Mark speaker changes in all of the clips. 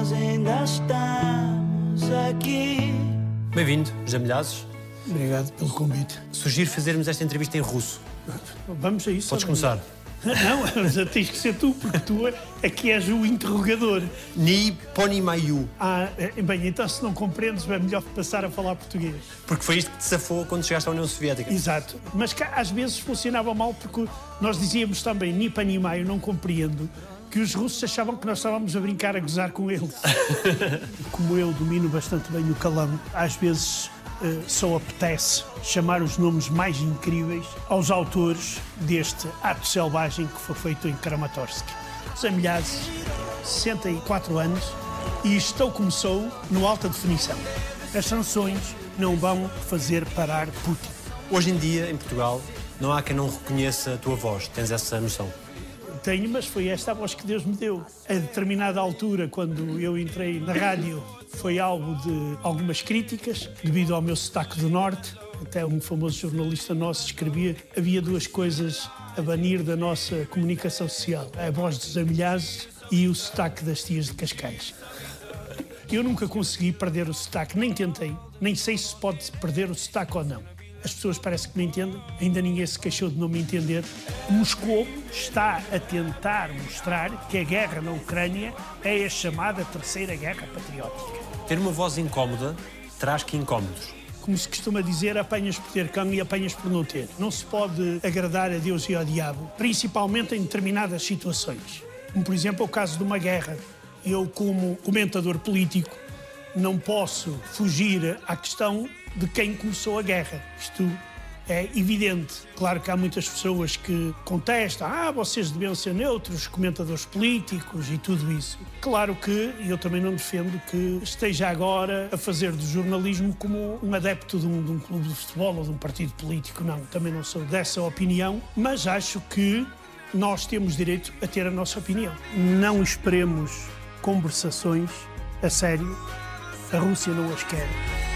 Speaker 1: nós ainda estamos aqui.
Speaker 2: Bem-vindo, José Milhazes.
Speaker 3: Obrigado pelo convite.
Speaker 2: Sugiro fazermos esta entrevista em russo.
Speaker 3: Vamos a isso.
Speaker 2: Podes começar.
Speaker 3: Não, mas tens que ser tu, porque tu é que és o interrogador.
Speaker 2: Ni ponimayu.
Speaker 3: Ah, eh, bem, então se não compreendes, é melhor passar a falar português.
Speaker 2: Porque foi isto que te safou quando chegaste à União Soviética.
Speaker 3: Exato. Mas cá, às vezes funcionava mal porque nós dizíamos também ni panimaio, não compreendo, que os russos achavam que nós estávamos a brincar, a gozar com eles. Como eu domino bastante bem o calão, às vezes eh, só apetece chamar os nomes mais incríveis aos autores deste ato selvagem que foi feito em Kramatorsk. Zé Milhazes, 64 anos, e isto começou no alta definição. As sanções não vão fazer parar Putin.
Speaker 2: Hoje em dia, em Portugal, não há quem não reconheça a tua voz. Tens essa noção?
Speaker 3: Tenho, mas foi esta a voz que Deus me deu. A determinada altura, quando eu entrei na rádio, foi alvo de algumas críticas, devido ao meu sotaque do Norte. Até um famoso jornalista nosso escrevia havia duas coisas a banir da nossa comunicação social: a voz dos amilhazes e o sotaque das tias de Cascais. Eu nunca consegui perder o sotaque, nem tentei, nem sei se pode perder o sotaque ou não. As pessoas parece que me entendem, ainda ninguém se queixou de não me entender. Moscou está a tentar mostrar que a guerra na Ucrânia é a chamada Terceira Guerra Patriótica.
Speaker 2: Ter uma voz incómoda traz que incómodos.
Speaker 3: Como se costuma dizer, apanhas por ter cão e apanhas por não ter. Não se pode agradar a Deus e ao diabo, principalmente em determinadas situações. Como, por exemplo, o caso de uma guerra. Eu, como comentador político, não posso fugir à questão de quem começou a guerra. Isto é evidente. Claro que há muitas pessoas que contestam, ah, vocês deviam ser neutros, comentadores políticos e tudo isso. Claro que eu também não defendo que esteja agora a fazer do jornalismo como um adepto de um, de um clube de futebol ou de um partido político. Não, também não sou dessa opinião, mas acho que nós temos direito a ter a nossa opinião. Não esperemos conversações a sério. A Rússia não as quer.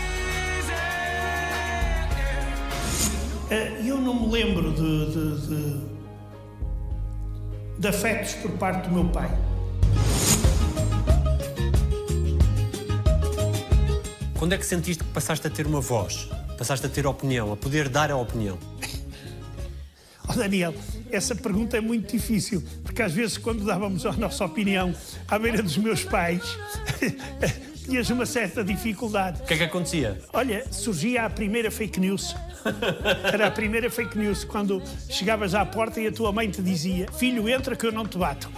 Speaker 3: Eh, Eu não me lembro de, de, de, de afetos por parte do meu pai.
Speaker 2: Quando é que sentiste que passaste a ter uma voz? Passaste a ter opinião, a poder dar a opinião?
Speaker 3: Oh, Daniel, essa pergunta é muito difícil, porque às vezes, quando dávamos a nossa opinião à beira dos meus pais, tinhas uma certa dificuldade.
Speaker 2: O que é que acontecia?
Speaker 3: Olha, surgia a primeira fake news. Era a primeira fake news, quando chegavas à porta e a tua mãe te dizia: Filho, entra que eu não te bato.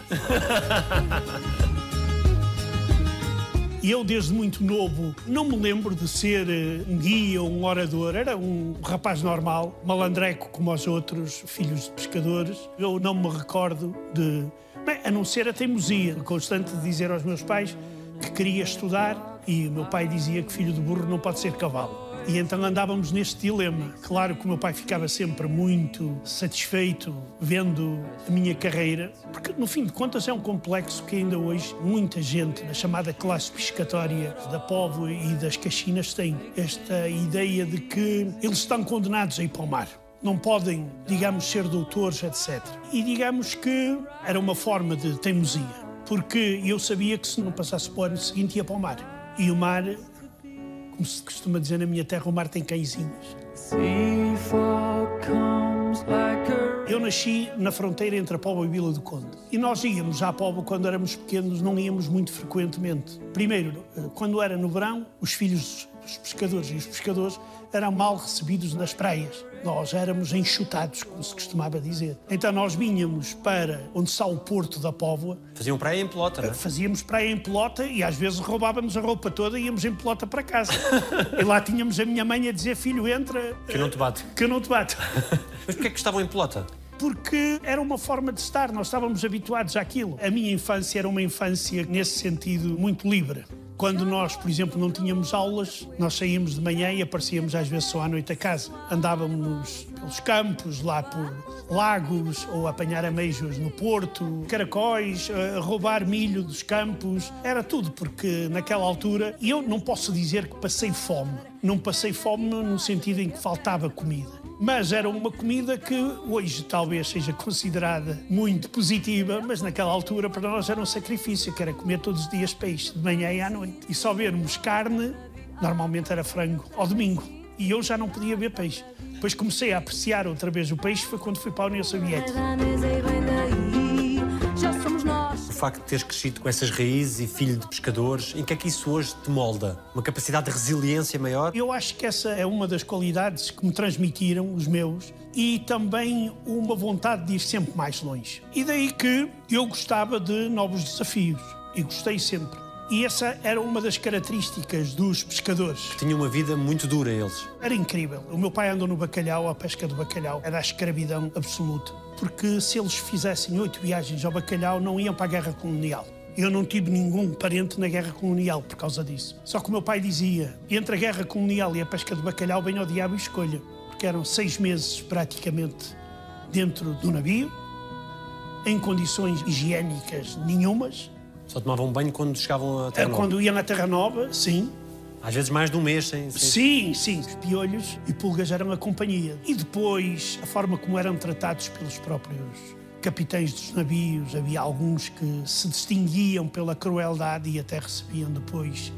Speaker 3: E eu, desde muito novo, não me lembro de ser eh, um guia ou um orador. Era um rapaz normal, malandreco como os outros filhos de pescadores. Eu não me recordo de. Bem, a não ser a teimosia constante de dizer aos meus pais que queria estudar e o meu pai dizia que filho de burro não pode ser cavalo. E então andávamos neste dilema. Claro que o meu pai ficava sempre muito satisfeito vendo a minha carreira, porque no fim de contas é um complexo que ainda hoje muita gente na chamada classe pescatória da Póvoa e das Caxinas tem esta ideia de que eles estão condenados a ir para o mar não podem, digamos, ser doutores, etc. E digamos que era uma forma de teimosia, porque eu sabia que se não passasse para o ano seguinte ia para o mar. E o mar, como se costuma dizer na minha terra, o mar tem cãezinhos. Eu nasci na fronteira entre a Póvoa e Vila do Conde. E nós íamos à Póvoa quando éramos pequenos, não íamos muito frequentemente. Primeiro, eh, quando era no verão, os filhos dos pescadores e os pescadores eram mal recebidos nas praias. Nós éramos enxutados, como se costumava dizer. Então nós vinhamos para onde está o porto da Póvoa,
Speaker 2: Faziam praia em pelota, não é?
Speaker 3: fazíamos praia em pelota e às vezes roubávamos a roupa toda e íamos em pelota para casa. e lá tínhamos a minha mãe a dizer, filho, entra,
Speaker 2: Que eu não te bato.
Speaker 3: que eu não te bato.
Speaker 2: Mas porquê é que estavam em pelota?
Speaker 3: porque era uma forma de estar, nós estávamos habituados àquilo. A minha infância era uma infância, nesse sentido, muito livre. Quando nós, por exemplo, não tínhamos aulas, nós saíamos de manhã e aparecíamos às vezes só à noite a casa. Andávamos pelos campos, lá por lagos, ou apanhar ameijos no porto, caracóis, roubar milho dos campos. Era tudo, porque naquela altura, eu não posso dizer que passei fome. Não passei fome no sentido em que faltava comida Mas era uma comida que hoje talvez seja considerada muito positiva, mas naquela altura para nós era um sacrifício, que era comer todos os dias peixe, de manhã e à noite. E só vermos carne, normalmente era frango, ao domingo. E eu já não podia ver peixe. Depois comecei a apreciar outra vez o peixe, foi quando fui para a União Soviética.
Speaker 2: Facto de teres crescido com essas raízes e filho de pescadores, em que é que isso hoje te molda? Uma capacidade de resiliência maior?
Speaker 3: Eu acho que essa é uma das qualidades que me transmitiram os meus e também uma vontade de ir sempre mais longe. E daí que eu gostava de novos desafios e gostei sempre. E essa era uma das características dos pescadores.
Speaker 2: Tinha uma vida muito dura eles.
Speaker 3: Era incrível. O meu pai andou no bacalhau, a pesca do bacalhau era a escravidão absoluta. Porque se eles fizessem oito viagens ao bacalhau, não iam para a guerra colonial. Eu não tive nenhum parente na guerra colonial por causa disso. Só que o meu pai dizia: entre a guerra colonial e a pesca do bacalhau, bem ao diabo e escolha. Porque eram seis meses praticamente dentro do navio, em condições higiênicas nenhumas.
Speaker 2: Só tomavam banho quando chegavam a Terra Nova.
Speaker 3: Quando iam na Terra Nova, sim.
Speaker 2: Às vezes mais de um mês sem. sem...
Speaker 3: Sim, sim. Os piolhos e pulgas eram a companhia. E depois, a forma como eram tratados pelos próprios capitães dos navios, havia alguns que se distinguiam pela crueldade e até recebiam depois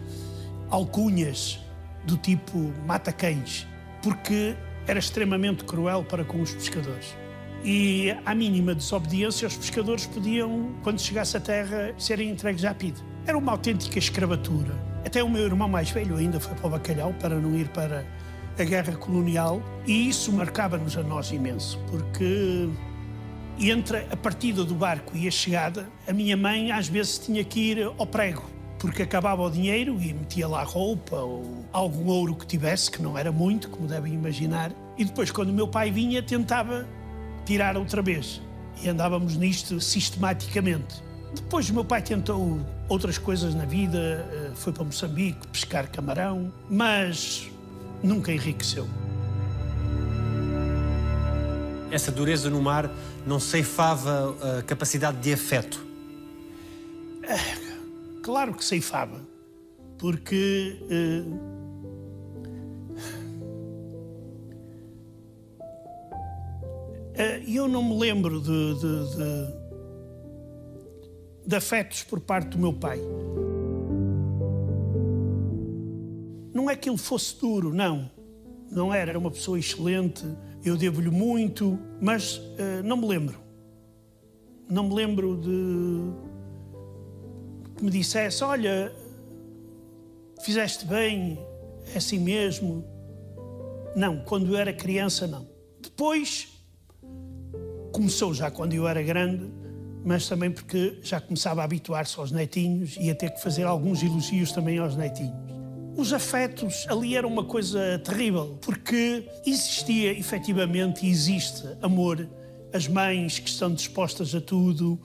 Speaker 3: alcunhas do tipo mata-cães, porque era extremamente cruel para com os pescadores. E à mínima desobediência, os pescadores podiam, quando chegasse à terra, serem entregues à PIDE. Era uma autêntica escravatura. Até o meu irmão mais velho ainda foi para o bacalhau para não ir para a guerra colonial e isso marcava-nos a nós imenso, porque entre a partida do barco e a chegada, a minha mãe às vezes tinha que ir ao prego, porque acabava o dinheiro e metia lá roupa ou algum ouro que tivesse, que não era muito, como devem imaginar. E depois, quando o meu pai vinha, tentava tirar outra vez. E andávamos nisto sistematicamente. Depois o meu pai tentou outras coisas na vida, eh, foi para Moçambique pescar camarão, mas nunca enriqueceu.
Speaker 2: Essa dureza no mar não ceifava a capacidade de afeto?
Speaker 3: Claro que ceifava, porque eh, eh, eu não me lembro de, de, de, de afetos por parte do meu pai. Não é que ele fosse duro, não. Não era, era uma pessoa excelente, eu devo-lhe muito, mas uh, não me lembro. Não me lembro de que me dissesse: Olha, fizeste bem, é assim mesmo. Não, quando eu era criança, não. Depois, começou já quando eu era grande, mas também porque já começava a habituar-se aos netinhos e a ter que fazer alguns elogios também aos netinhos. Os afetos ali eram uma coisa terrível, porque existia efetivamente e existe amor, as mães que estão dispostas a tudo,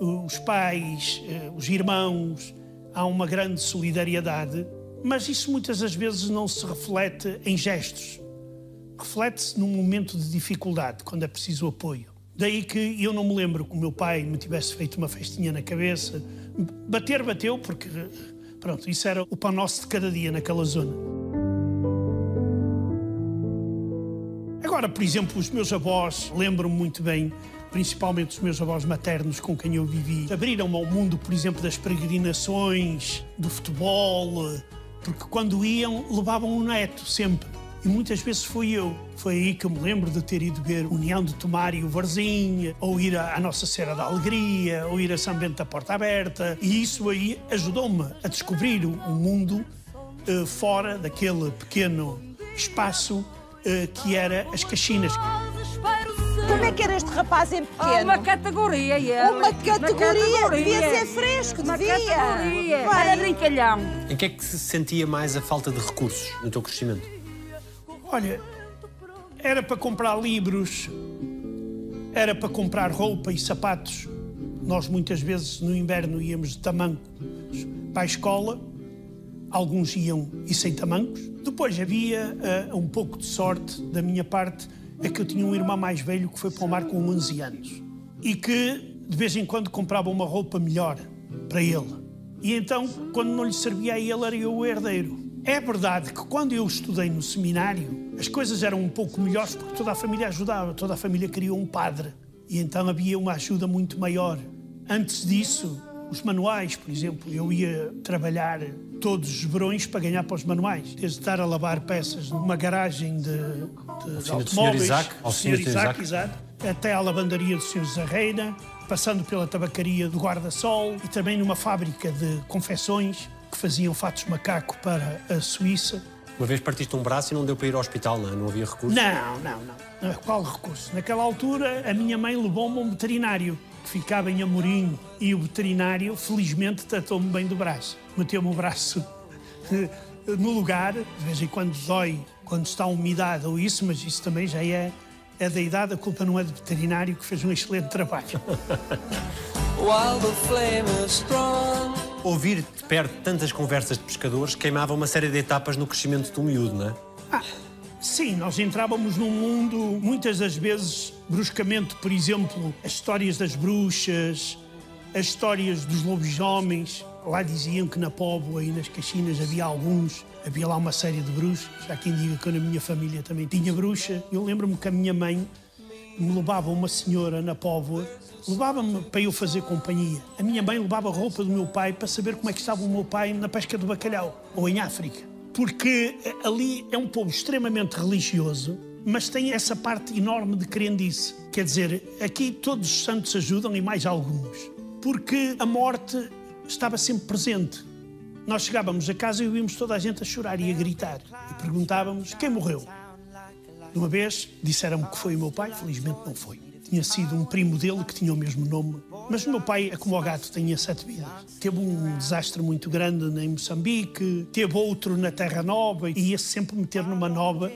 Speaker 3: os pais, eh, os irmãos, há uma grande solidariedade, mas isso muitas das vezes não se reflete em gestos. Reflete-se num momento de dificuldade, quando é preciso apoio. Daí que eu não me lembro que o meu pai me tivesse feito uma festinha na cabeça. Bater, bateu, porque Pronto, isso era o pão nosso de cada dia naquela zona. Agora, por exemplo, os meus avós, lembro-me muito bem, principalmente os meus avós maternos com quem eu vivi, abriram-me ao mundo, por exemplo, das peregrinações, do futebol, porque quando iam, levavam um neto sempre. E muitas vezes fui eu. Foi aí que eu me lembro de ter ido ver União de Tomar e o Varzinho, ou ir à Nossa Senhora da Alegria, ou ir a São Bento da Porta Aberta. E isso aí ajudou-me a descobrir o mundo uh, fora daquele pequeno espaço uh, que era as Caxinas.
Speaker 4: Como é que era este rapaz em pequeno?
Speaker 5: Uma categoria, ele.
Speaker 4: Uma categoria. Devia ser fresco,
Speaker 5: Uma
Speaker 4: devia.
Speaker 5: categoria.
Speaker 4: Bem.
Speaker 5: Era brincalhão.
Speaker 2: Em que é que se sentia mais a falta de recursos no teu crescimento?
Speaker 3: Olha, era para comprar livros, era para comprar roupa e sapatos. Nós muitas vezes no inverno íamos de tamancos para a escola, alguns iam e sem tamancos. Depois havia ah, um pouco de sorte da minha parte, é que eu tinha um irmão mais velho que foi para o mar com 11 anos e que de vez em quando comprava uma roupa melhor para ele. E então, quando não lhe servia a ele, era eu o herdeiro. É verdade que quando eu estudei no seminário, as coisas eram um pouco melhores porque toda a família ajudava, toda a família queria um padre. E então havia uma ajuda muito maior. Antes disso, os manuais, por exemplo, eu ia trabalhar todos os verões para ganhar para os manuais. Desde estar a lavar peças numa garagem de, de, de automóveis.
Speaker 2: Isaac,
Speaker 3: ao Sr. Isaac, exato, até à lavandaria do Sr. Zarreina, passando pela tabacaria do Guarda-Sol e também numa fábrica de confecções que faziam fatos macaco para a Suíça.
Speaker 2: Uma vez partiste um braço e não deu para ir ao hospital, não, é? não havia recurso?
Speaker 3: Não, não, não. Qual recurso? Naquela altura, a minha mãe levou-me a um veterinário que ficava em Amorim e o veterinário, felizmente, tratou-me bem do braço. Meteu-me o braço no lugar, de vez em quando dói quando está a umidade ou isso, mas isso também já é, é da idade, a culpa não é do veterinário que fez um excelente trabalho.
Speaker 2: Ouvir de perto tantas conversas de pescadores queimava uma série de etapas no crescimento do miúdo, não é?
Speaker 3: Ah, sim, nós entrávamos num mundo, muitas das vezes, bruscamente, por exemplo, as histórias das bruxas, as histórias dos lobisomens. Lá diziam que na Póvoa e nas Caxinas havia alguns, havia lá uma série de bruxas. Já quem diga que na minha família também tinha bruxa. Eu lembro-me que a minha mãe me levava uma senhora na Póvoa, levava-me para eu fazer companhia. A minha mãe levava a roupa do meu pai para saber como é que estava o meu pai na pesca do bacalhau, ou em África. Porque ali é um povo extremamente religioso, mas tem essa parte enorme de crendice. Quer dizer, aqui todos os santos ajudam e mais alguns. Porque a morte estava sempre presente. Nós chegávamos a casa e ouvimos toda a gente a chorar e a gritar. E perguntávamos quem morreu. Uma vez disseram-me que foi o meu pai, felizmente não foi. Tinha sido um primo dele que tinha o mesmo nome. Mas o meu pai, como o gato, tinha sete vidas. Teve um desastre muito grande em Moçambique, teve outro na Terra Nova e ia -se sempre meter numa nova,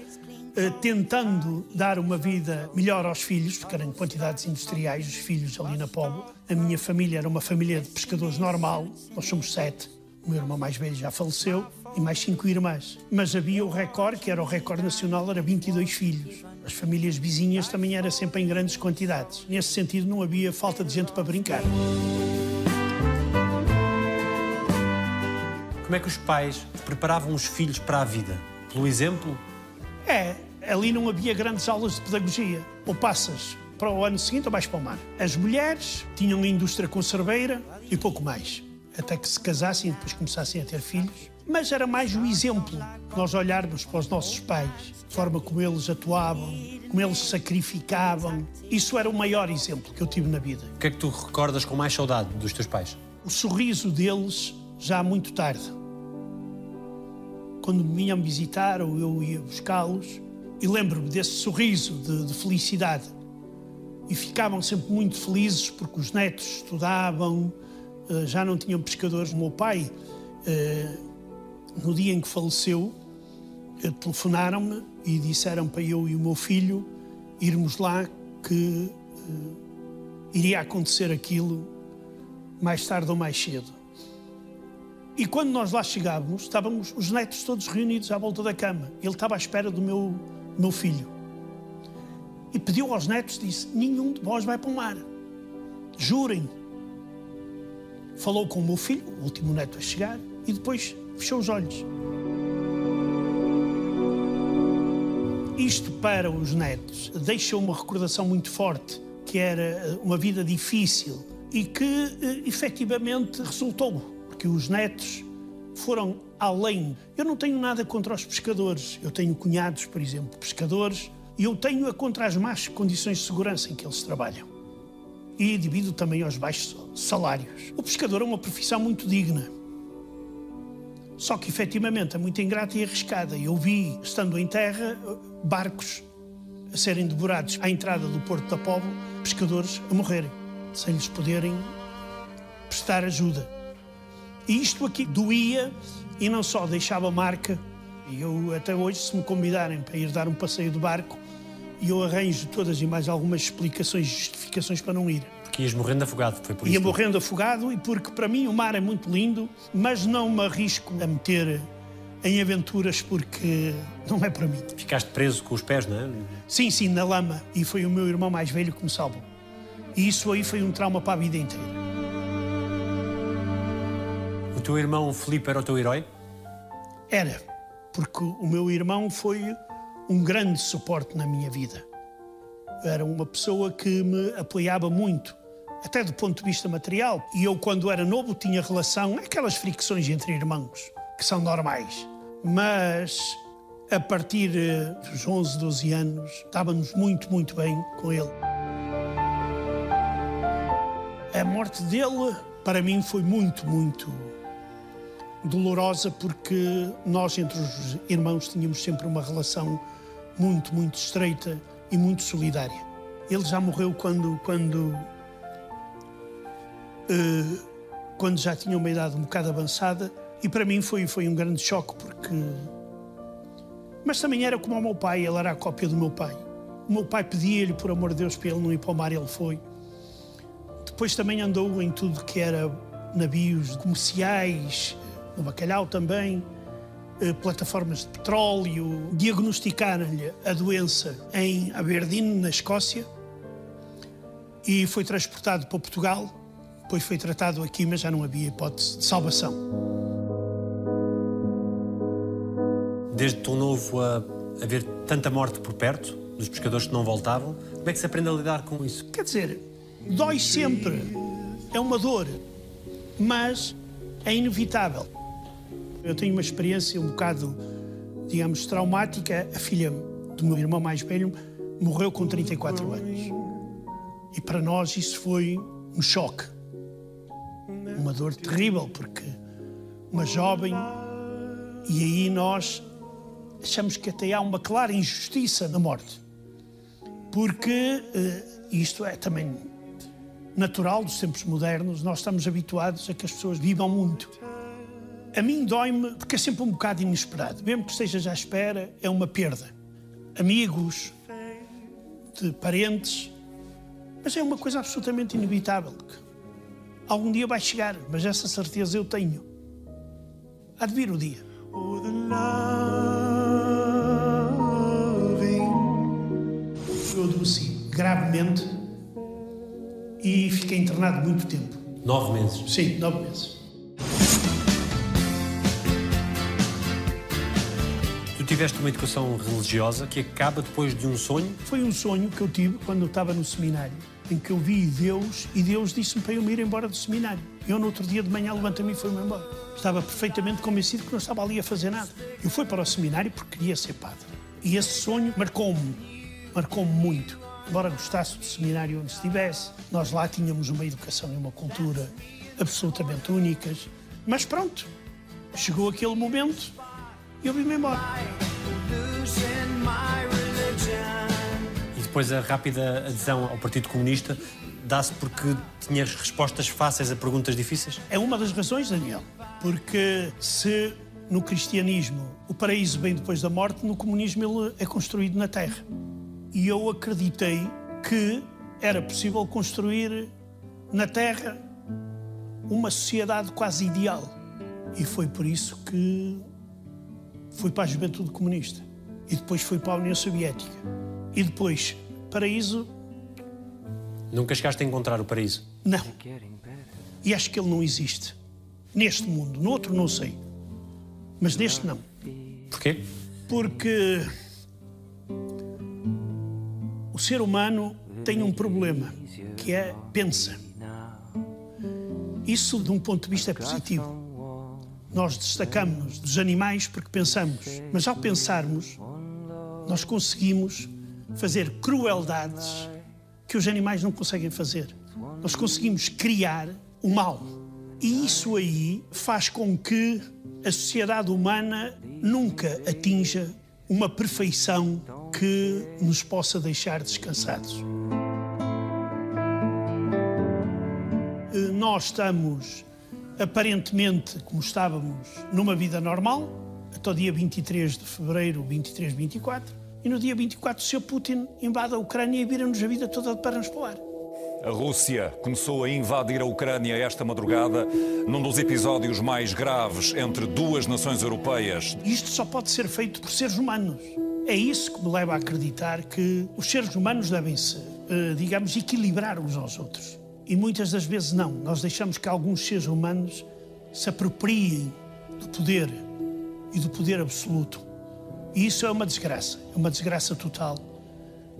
Speaker 3: eh, tentando dar uma vida melhor aos filhos, porque eram quantidades industriais, os filhos ali na Póvoa. A minha família era uma família de pescadores normal, nós somos sete. O meu irmão mais velho já faleceu e mais cinco irmãs. Mas havia o recorde, que era o recorde nacional, era 22 filhos. As famílias vizinhas também era sempre em grandes quantidades. Nesse sentido, não havia falta de gente para brincar.
Speaker 2: Como é que os pais preparavam os filhos para a vida? Pelo exemplo?
Speaker 3: É, ali não havia grandes aulas de pedagogia. Ou passas para o ano seguinte ou vais para o mar. As mulheres tinham a indústria conserveira e pouco mais até que se casassem e depois começassem a ter filhos. Mas era mais o exemplo, nós olharmos para os nossos pais, a forma como eles atuavam, como eles sacrificavam. Isso era o maior exemplo que eu tive na vida.
Speaker 2: O que é que tu recordas com mais saudade dos teus pais?
Speaker 3: O sorriso deles já muito tarde. Quando me vinham visitar ou eu ia buscá-los, e lembro-me desse sorriso de, de felicidade. E ficavam sempre muito felizes porque os netos estudavam, eh, já não tinham pescadores. O meu pai, eh, no dia em que faleceu, eh, telefonaram-me e disseram para eu e o meu filho irmos lá que iria acontecer aquilo mais tarde ou mais cedo. E quando nós lá chegávamos, estávamos os netos todos reunidos à volta da cama. Ele estava à espera do meu, meu filho. E pediu aos netos, disse, nenhum de vós vai para o mar. Jurem falou com o meu filho, o último neto a chegar, e depois fechou os olhos. Isto para os netos deixou uma recordação muito forte, que era eh, uma vida difícil e que eh, efetivamente resultou, porque os netos foram além. Eu não tenho nada contra os pescadores, eu tenho cunhados, por exemplo, pescadores, e eu tenho a contra as más condições de segurança em que eles trabalham e devido também aos baixos salários. O pescador é uma profissão muito digna. Só que efetivamente é muito ingrata e arriscada. Eu vi, estando em terra, barcos a serem devorados à entrada do Porto da Povo, pescadores a morrerem, sem lhes poderem prestar ajuda. E isto aqui doía e não só deixava marca. E eu, até hoje, se me convidarem para ir dar um passeio de barco, eu arranjo todas e mais algumas explicações e justificações para não ir.
Speaker 2: Porque ias morrendo afogado, foi por isso?
Speaker 3: Ia morrendo afogado e porque para mim o mar é muito lindo, mas não me arrisco a meter em aventuras porque não é para mim.
Speaker 2: Ficaste preso com os pés, não é?
Speaker 3: Sim, sim, na lama. E foi o meu irmão mais velho que me salvou. E isso aí foi um trauma para a vida inteira.
Speaker 2: O teu irmão Filipe era o teu herói?
Speaker 3: Era. porque o meu irmão foi um grande suporte na minha vida. Era uma pessoa que me apoiava muito, até do ponto de vista material. E eu, quando era novo, tinha relação, aquelas fricções entre irmãos, que são normais. Mas a partir dos 11, 12 anos, estávamos muito, muito bem com ele. A morte dele, para mim, foi muito, muito dolorosa, porque nós, entre os irmãos, tínhamos sempre uma relação muito, muito estreita e muito solidária. Ele já morreu quando, quando, quando já tinha uma idade um bocado avançada, e para mim foi, foi um grande choque, porque. Mas também era como o meu pai, ele era a cópia do meu pai. O meu pai pedia-lhe, por amor de Deus, para ele não ir para o mar, ele foi. Depois também andou em tudo que era navios comerciais, no bacalhau também, eh, plataformas de petróleo. Diagnosticaram-lhe a doença em Aberdeen, na Escócia, e foi transportado para Portugal. Depois foi tratado aqui, mas já não havia hipótese de salvação.
Speaker 2: Desde tão novo a haver tanta morte por perto, dos pescadores que não voltavam, como é que se aprende a lidar com isso?
Speaker 3: Quer dizer, dói sempre. É uma dor, mas é inevitável. Eu tenho uma experiência um bocado, digamos, traumática. A filha do meu irmão mais velho morreu com 34 anos. E para nós isso foi um choque. Uma dor terrível, porque uma jovem. E aí nós achamos que até há uma clara injustiça na morte. Porque uh, isto é também natural dos tempos modernos, nós estamos habituados a que as pessoas vivam muito. A mim dói-me porque é sempre um bocado inesperado. Mesmo que esteja já à espera, é uma perda. Amigos, de parentes, mas é uma coisa absolutamente inevitável. Algum dia vai chegar, mas essa certeza eu tenho. Há de vir o dia. Eu adoeci gravemente e fiquei internado muito tempo.
Speaker 2: Nove meses?
Speaker 3: Sim, nove meses.
Speaker 2: Tu tiveste uma educação religiosa que acaba depois de um sonho?
Speaker 3: Foi um sonho que eu tive quando eu estava no seminário, em que eu vi Deus e Deus disse-me para eu me ir embora do seminário. Eu, no outro dia de manhã, levantei-me e fui-me embora. Estava perfeitamente convencido que não estava ali a fazer nada. Eu fui para o seminário porque queria ser padre. E esse sonho marcou-me, marcou-me muito. Embora gostasse do seminário onde estivesse, nós lá tínhamos uma educação e uma cultura absolutamente únicas. Mas pronto, chegou aquele momento e eu vim-me embora.
Speaker 2: Depois a rápida adesão ao Partido Comunista dá-se porque tinhas respostas fáceis a perguntas difíceis?
Speaker 3: É uma das razões, Daniel. Porque se no cristianismo o paraíso vem depois da morte, no comunismo ele é construído na terra. E eu acreditei que era possível construir na terra uma sociedade quase ideal. E foi por isso que fui para a Juventude Comunista. E depois fui para a União Soviética. E depois, paraíso.
Speaker 2: Nunca chegaste a encontrar o paraíso?
Speaker 3: Não. E acho que ele não existe. Neste mundo. No outro, não sei. Mas neste, não.
Speaker 2: Porquê?
Speaker 3: Porque o ser humano tem um problema, que é pensa. Isso, de um ponto de vista, é positivo. Nós destacamos dos animais porque pensamos, mas ao pensarmos, nós conseguimos fazer crueldades que os animais não conseguem fazer. Nós conseguimos criar o mal. E isso aí faz com que a sociedade humana nunca atinja uma perfeição que nos possa deixar descansados. Nós estamos aparentemente como estávamos numa vida normal, até o dia 23 de fevereiro, 23, 24, e no dia 24 o Sr. Putin invade a Ucrânia e vira-nos a vida toda para nos poar.
Speaker 6: A Rússia começou a invadir a Ucrânia esta madrugada, num dos episódios mais graves entre duas nações europeias.
Speaker 3: Isto só pode ser feito por seres humanos. É isso que me leva a acreditar que os seres humanos devem-se, eh, digamos, equilibrar uns aos outros. E muitas das vezes não. Nós deixamos que alguns seres humanos se apropriem do poder e do poder absoluto. E isso é uma desgraça, é uma desgraça total,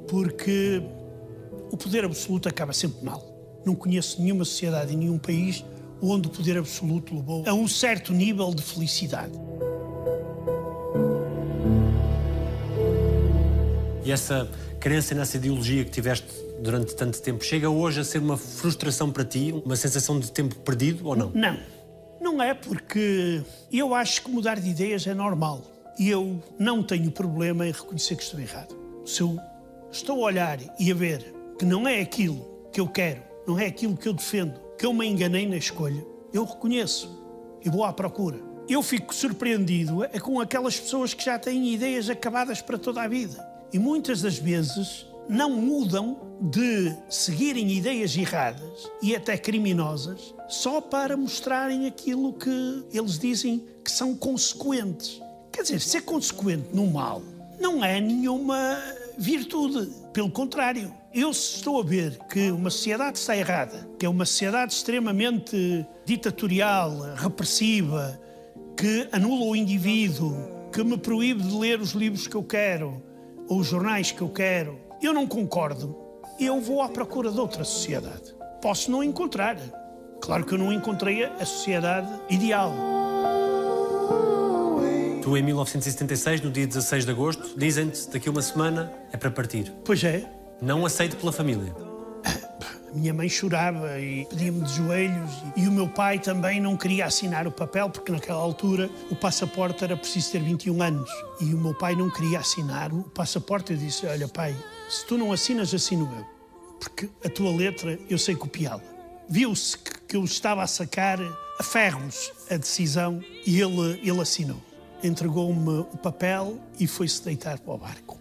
Speaker 3: porque o poder absoluto acaba sempre mal. Não conheço nenhuma sociedade e nenhum país onde o poder absoluto levou a um certo nível de felicidade.
Speaker 2: E essa crença nessa ideologia que tiveste durante tanto tempo chega hoje a ser uma frustração para ti, uma sensação de tempo perdido ou não?
Speaker 3: Não, não é porque eu acho que mudar de ideias é normal. E eu não tenho problema em reconhecer que estou errado. Se eu estou a olhar e a ver que não é aquilo que eu quero, não é aquilo que eu defendo, que eu me enganei na escolha, eu reconheço e vou à procura. Eu fico surpreendido é com aquelas pessoas que já têm ideias acabadas para toda a vida. E muitas das vezes não mudam de seguirem ideias erradas e até criminosas só para mostrarem aquilo que eles dizem que são consequentes. Quer dizer, ser consequente no mal não é nenhuma virtude. Pelo contrário, eu estou a ver que uma sociedade está errada, que é uma sociedade extremamente ditatorial, repressiva, que anula o indivíduo, que me proíbe de ler os livros que eu quero ou os jornais que eu quero, eu não concordo. Eu vou à procura de outra sociedade. Posso não encontrar. Claro que eu não encontrei a sociedade ideal.
Speaker 2: Tu, em 1976, no dia 16 de agosto, dizem-te daqui a uma semana é para partir.
Speaker 3: Pois é,
Speaker 2: Não aceito pela família.
Speaker 3: a minha mãe chorava e pedia-me de joelhos e o meu pai também não queria assinar o papel porque naquela altura o passaporte era preciso ter 21 anos e o meu pai não queria assinar o passaporte. Eu disse: Olha, pai, se tu não assinas, assino eu, porque a tua letra eu sei copiá-la. Viu-se que que eu estava a sacar a ferros a decisão e ele, ele assinou. Entregou-me o papel e foi-se deitar para o barco.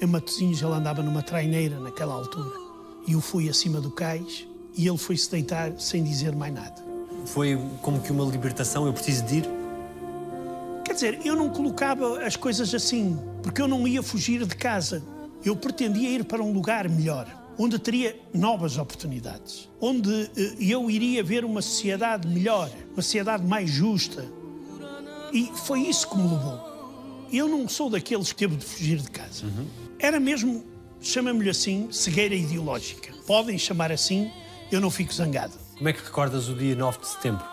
Speaker 3: Em Matosinhos ele andava numa traineira naquela altura e eu fui acima do cais e ele foi-se deitar sem dizer mais nada.
Speaker 2: Foi como que uma libertação, eu preciso de ir.
Speaker 3: Quer dizer, eu não colocava as coisas assim, porque eu não ia fugir de casa. Eu pretendia ir para um lugar melhor, onde teria novas oportunidades, onde eh, eu iria ver uma sociedade melhor, uma sociedade mais justa. E foi isso que me levou. Eu não sou daqueles que teve de fugir de casa. Era mesmo, chama-me-lhe assim, cegueira ideológica. Podem chamar assim, eu não fico zangado.
Speaker 2: Como é que recordas o dia 9 de setembro?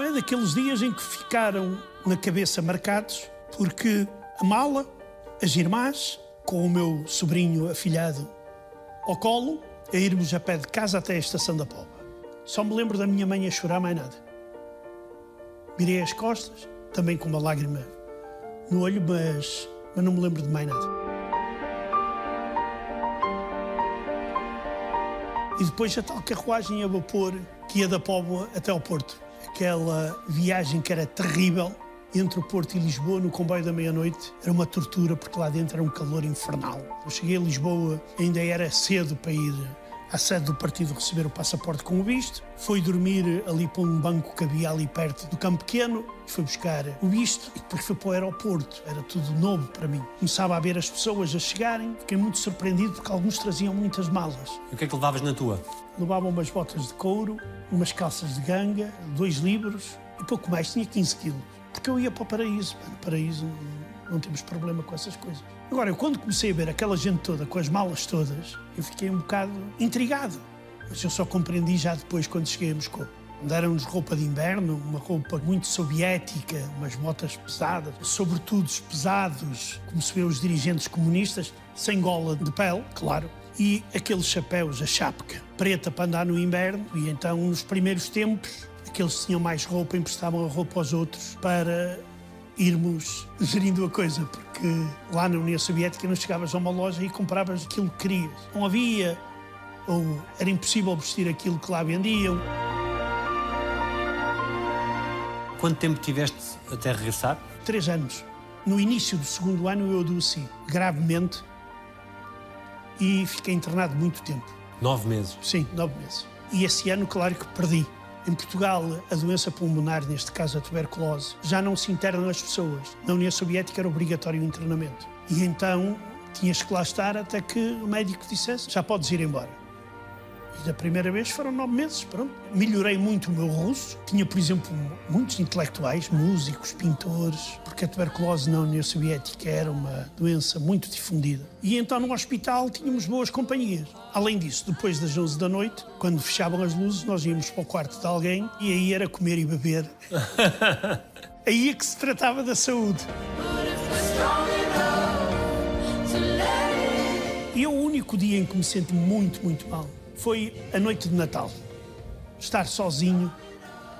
Speaker 3: É daqueles dias em que ficaram na cabeça marcados, porque a mala, as irmãs, com o meu sobrinho afilhado ao colo, a irmos a pé de casa até a estação da Póvoa. Só me lembro da minha mãe a chorar mais nada. Virei as costas, também com uma lágrima no olho, mas, mas não me lembro de mais nada. E depois a tal carruagem a vapor que ia da Póvoa até ao Porto. Aquela viagem que era terrível entre o Porto e Lisboa no comboio da meia-noite era uma tortura porque lá dentro era um calor infernal. Eu cheguei a Lisboa, ainda era cedo para ir à sede do partido receber o passaporte com o visto. Fui dormir ali para um banco que havia ali perto do Campo Pequeno. Fui buscar o visto e depois fui para o aeroporto. Era tudo novo para mim. Começava a ver as pessoas a chegarem. Fiquei muito surpreendido porque alguns traziam muitas malas.
Speaker 2: E o que é que levavas na tua?
Speaker 3: Levava umas botas de couro, umas calças de ganga, dois livros e pouco mais. Tinha 15 quilos. Porque eu ia para o paraíso. pá. No paraíso não temos problema com essas coisas. Agora, eu quando comecei a ver aquela gente toda, com as malas todas, eu fiquei um bocado intrigado. Mas eu só compreendi já depois, quando cheguei a Moscou. Deram-nos roupa de inverno, uma roupa muito soviética, umas botas pesadas, sobretudos pesados, como se vê os dirigentes comunistas, sem gola de pele, claro, e aqueles chapéus, a chapca, preta para andar no inverno. E então, nos primeiros tempos, aqueles que tinham mais roupa emprestavam a roupa aos outros para irmos gerindo a coisa, porque lá na União Soviética não chegavas a uma loja e compravas aquilo que querias. Não havia, ou era impossível vestir aquilo que lá vendiam.
Speaker 2: Quanto tempo tiveste até regressar?
Speaker 3: Três anos. No início do segundo ano eu adoeci gravemente e fiquei internado muito tempo.
Speaker 2: Nove meses.
Speaker 3: Sim, nove meses. E esse ano, claro que perdi. Em Portugal, a doença pulmonar, neste caso a tuberculose, já não se interna nas pessoas. Na União Soviética era obrigatório o internamento. E então tinhas que lá estar até que o médico dissesse já podes ir embora. E da primeira vez foram nove meses, pronto. Melhorei muito o meu russo. Tinha, por exemplo, muitos intelectuais, músicos, pintores, porque a tuberculose na União Soviética era uma doença muito difundida. E então no hospital tínhamos boas companhias. Além disso, depois das 11 da noite, quando fechavam as luzes, nós íamos para o quarto de alguém e aí era comer e beber. aí é que se tratava da saúde. E o único dia em que me senti muito, muito mal foi a noite de Natal. Estar sozinho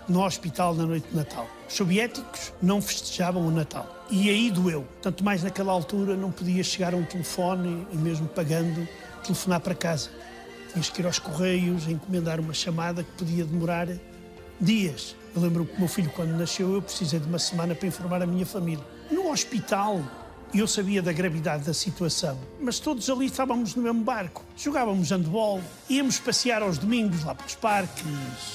Speaker 3: no hospital na noite de Natal. Os soviéticos não festejavam o Natal. E aí doeu. Tanto mais naquela altura não podia chegar a um telefone e mesmo pagando, telefonar para casa. Tinhas que ir aos correios, encomendar uma chamada que podia demorar dias. Eu lembro que o meu filho, quando nasceu, eu precisei de uma semana para informar a minha família. No hospital, eu sabia da gravidade da situação, mas todos ali estávamos no mesmo barco. Jogávamos handball, íamos passear aos domingos lá pelos parques,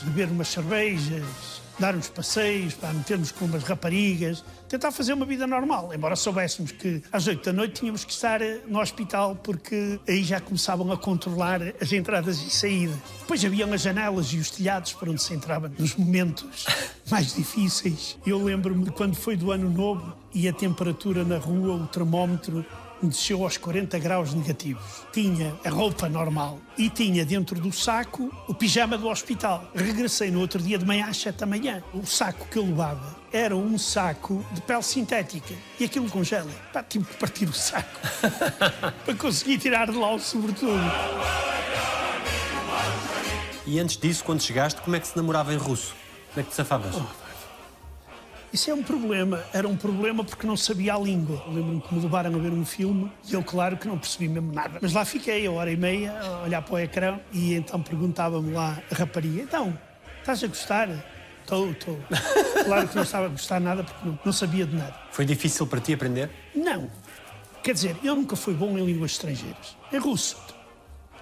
Speaker 3: beber umas cervejas, dar uns passeios, para metermos com umas raparigas, tentar fazer uma vida normal, embora soubéssemos que às oito da noite tínhamos que estar eh, no hospital porque aí já começavam a controlar as entradas e saídas. Depois haviam as janelas e os telhados para onde se entrava nos momentos mais difíceis. Eu lembro-me de quando foi do ano novo e a temperatura na rua, o termómetro desceu aos 40 graus negativos. Tinha a roupa normal e tinha dentro do saco o pijama do hospital. Regressei no outro dia de manhã às 7 da manhã. O saco que eu levava era um saco de pele sintética e aquilo congela. Pá, tive que partir o saco para conseguir tirar de lá o sobretudo.
Speaker 2: E antes disso, quando chegaste, como é que se namorava em russo? Como é que te safavas?
Speaker 3: Isso é um problema. Era um problema porque não sabia a língua. Lembro-me que me levaram a ver um filme e eu, claro, que não percebi mesmo nada. Mas lá fiquei, a hora e meia, a olhar para o ecrã e então perguntava-me lá a rapariga: então, estás a gostar? Estou, estou. Claro que não estava a gostar nada porque não, não sabia de nada.
Speaker 2: Foi difícil para ti aprender?
Speaker 3: Não. Quer dizer, eu nunca fui bom em línguas estrangeiras. Em russo.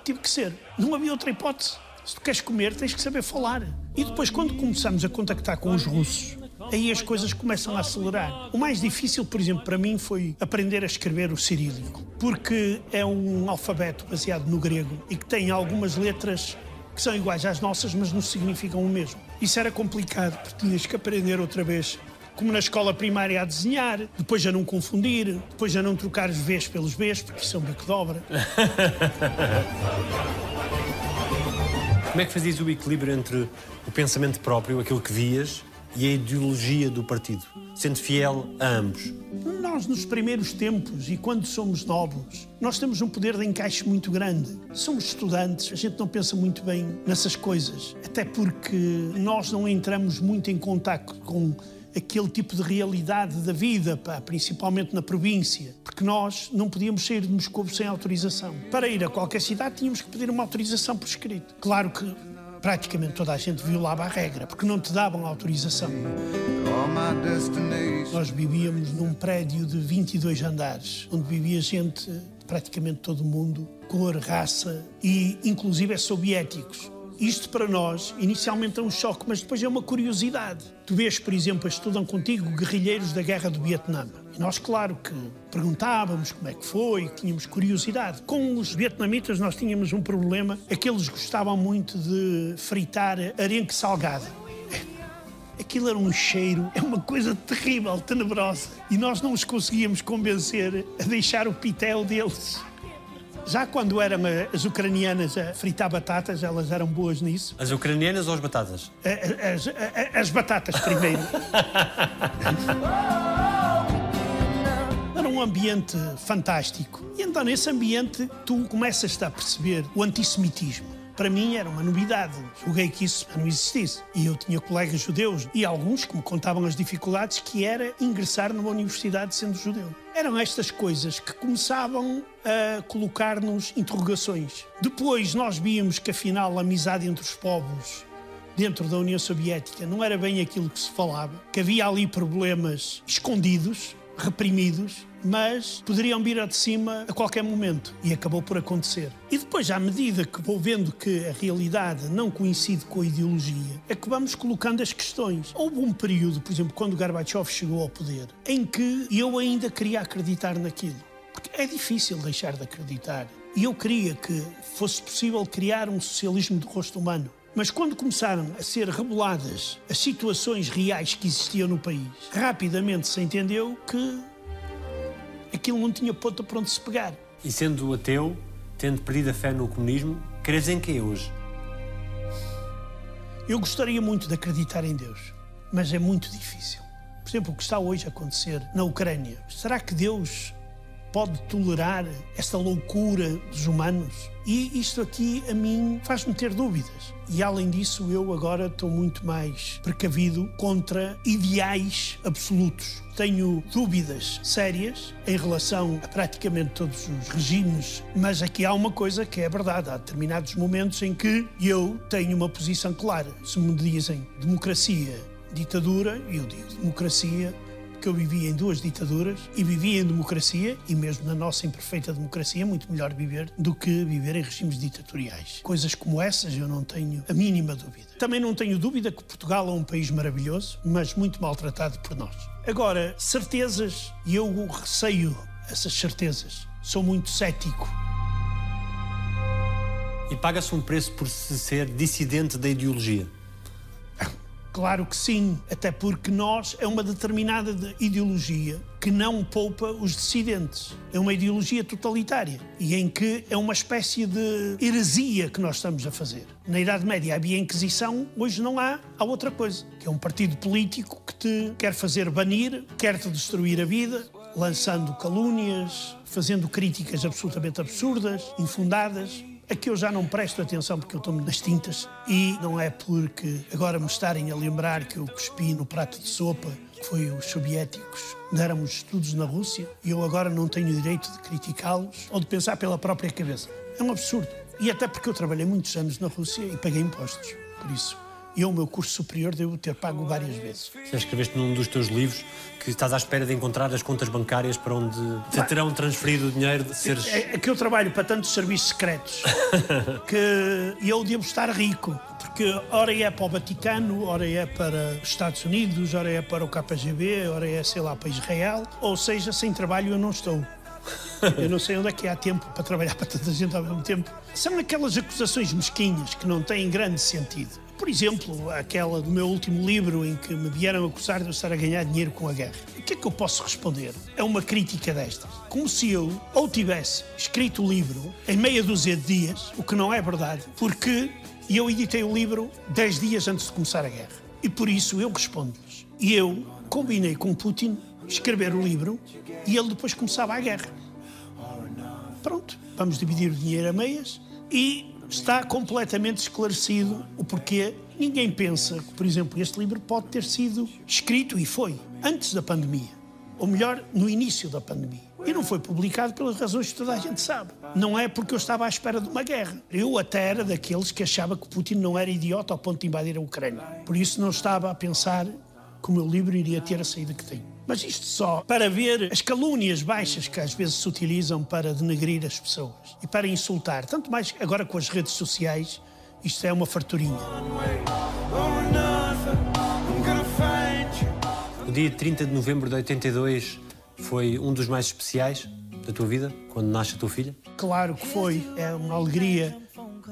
Speaker 3: Tive que ser. Não havia outra hipótese. Se tu queres comer, tens que saber falar. E depois, quando começamos a contactar com os russos, aí as coisas começam a acelerar. O mais difícil, por exemplo, para mim foi aprender a escrever o cirílico, porque é um alfabeto baseado no grego e que tem algumas letras que são iguais às nossas, mas não significam o mesmo. Isso era complicado, porque tinhas que aprender outra vez. Como na escola primária a desenhar, depois a não confundir, depois a não trocar os Vs pelos Bs, porque isso é um bico de obra.
Speaker 2: Como é que fazias o equilíbrio entre o pensamento próprio, aquilo que vias, e a ideologia do partido, sendo fiel a ambos?
Speaker 3: Nós, nos primeiros tempos e quando somos novos, nós temos um poder de encaixe muito grande. Somos estudantes, a gente não pensa muito bem nessas coisas, até porque nós não entramos muito em contato com aquele tipo de realidade da vida, pá, principalmente na província, porque nós não podíamos sair de Moscou sem autorização. Para ir a qualquer cidade tínhamos que pedir uma autorização por escrito. Claro que praticamente toda a gente violava a regra, porque não te davam autorização. Nós vivíamos num prédio de 22 andares, onde vivia gente, praticamente todo mundo, cor, raça e inclusive é soviéticos. Isto para nós, inicialmente é um choque, mas depois é uma curiosidade. Tu vês, por exemplo, estudam contigo guerrilheiros da Guerra do Vietnã. Nós, claro que perguntávamos como é que foi, tínhamos curiosidade. Com os vietnamitas nós tínhamos um problema, é que eles gostavam muito de fritar arenque salgada. Aquilo era um cheiro, é uma coisa terrível, tenebrosa. E nós não os conseguíamos convencer a deixar o pitel deles. Já quando eram as ucranianas a fritar batatas, elas eram boas nisso.
Speaker 2: As ucranianas ou as batatas?
Speaker 3: As, as, as batatas primeiro. Ambiente fantástico. E então, nesse ambiente, tu começas a perceber o antissemitismo. Para mim era uma novidade. Julguei que isso não existisse. E eu tinha colegas judeus e alguns que me contavam as dificuldades que era ingressar numa universidade sendo judeu. Eram estas coisas que começavam a colocar-nos interrogações. Depois nós víamos que afinal a amizade entre os povos dentro da União Soviética não era bem aquilo que se falava, que havia ali problemas escondidos, reprimidos, mas poderiam vir de cima a qualquer momento e acabou por acontecer. E depois, à medida que vou vendo que a realidade não coincide com a ideologia, é que vamos colocando as questões. Houve um período, por exemplo, quando Gorbachev chegou ao poder, em que eu ainda queria acreditar naquilo. Porque é difícil deixar de acreditar. E eu queria que fosse possível criar um socialismo de rosto humano. Mas quando começaram a ser reveladas as situações reais que existiam no país, rapidamente se entendeu que aquilo não tinha ponta para onde se pegar.
Speaker 2: E sendo ateu, tendo perdido a fé no comunismo, crees em quem hoje?
Speaker 3: Eu gostaria muito de acreditar em Deus, mas é muito difícil. Por exemplo, o que está hoje a acontecer na Ucrânia. Será que Deus pode tolerar esta loucura dos humanos? E isto aqui a mim faz-me ter dúvidas. E além disso, eu agora estou muito mais precavido contra ideais absolutos. Tenho dúvidas sérias em relação a praticamente todos os regimes, mas aqui há uma coisa que é verdade. Há determinados momentos em que eu tenho uma posição clara. Se me dizem democracia, ditadura, eu digo democracia, porque eu vivi em duas ditaduras e vivi em democracia, e mesmo na nossa imperfeita democracia, é muito melhor viver do que viver em regimes ditatoriais. Coisas como essas eu não tenho a mínima dúvida. Também não tenho dúvida que Portugal é um país maravilhoso, mas muito maltratado por nós. Agora, certezas, e eu receio essas certezas. Sou muito cético.
Speaker 2: E paga-se um preço por se ser dissidente da ideologia?
Speaker 3: Claro que sim, até porque nós é uma determinada de ideologia que não poupa os dissidentes. É uma ideologia totalitária e em que é uma espécie de heresia que nós estamos a fazer. Na Idade Média havia Inquisição, hoje não há, há outra coisa, que é um partido político que te quer fazer banir, quer te destruir a vida, lançando calúnias, fazendo críticas absolutamente absurdas, infundadas. Aqui eu já não presto atenção porque eu estou nas tintas e não é porque agora me estarem a lembrar que eu cuspi no prato de sopa que foi os soviéticos deram os estudos na Rússia e eu agora não tenho direito de criticá-los ou de pensar pela própria cabeça. É um absurdo. E até porque eu trabalhei muitos anos na Rússia e paguei impostos. Por isso, eu, o meu curso superior, devo ter pago várias vezes.
Speaker 2: Já escreveste num dos teus livros que estás à espera de encontrar as contas bancárias para onde te terão transferido o dinheiro de seres.
Speaker 3: É, é que eu trabalho para tantos serviços secretos que eu devo estar rico. Porque ora é para o Vaticano, ora é para os Estados Unidos, ora é para o KGB, ora é, sei lá, para Israel. Ou seja, sem trabalho eu não estou. Eu não sei onde é que há tempo para trabalhar para tanta gente ao mesmo tempo. São aquelas acusações mesquinhas que não têm grande sentido. Por exemplo, aquela do meu último livro em que me vieram acusar de eu estar a ganhar dinheiro com a guerra. O que é que eu posso responder a uma crítica destas? Como se eu ou tivesse escrito o livro em meia dúzia de dias, o que não é verdade, porque eu editei o livro dez dias antes de começar a guerra. E por isso eu respondo-lhes. E eu combinei com Putin escrever o livro e ele depois começava a guerra. Pronto, vamos dividir o dinheiro a meias e está completamente esclarecido o porquê. Ninguém pensa que, por exemplo, este livro pode ter sido escrito e foi antes da pandemia, ou melhor, no início da pandemia. E não foi publicado pelas razões que toda a gente sabe. Não é porque eu estava à espera de uma guerra. Eu até era daqueles que achava que Putin não era idiota ao ponto de invadir a Ucrânia. Por isso não estava a pensar que o meu livro iria ter a saída que tem. Mas isto só para ver as calúnias baixas que às vezes se utilizam para denegrir as pessoas e para insultar. Tanto mais agora com as redes sociais, isto é uma farturinha.
Speaker 2: O dia 30 de novembro de 82 foi um dos mais especiais da tua vida, quando nasce a tua filha?
Speaker 3: Claro que foi. É uma alegria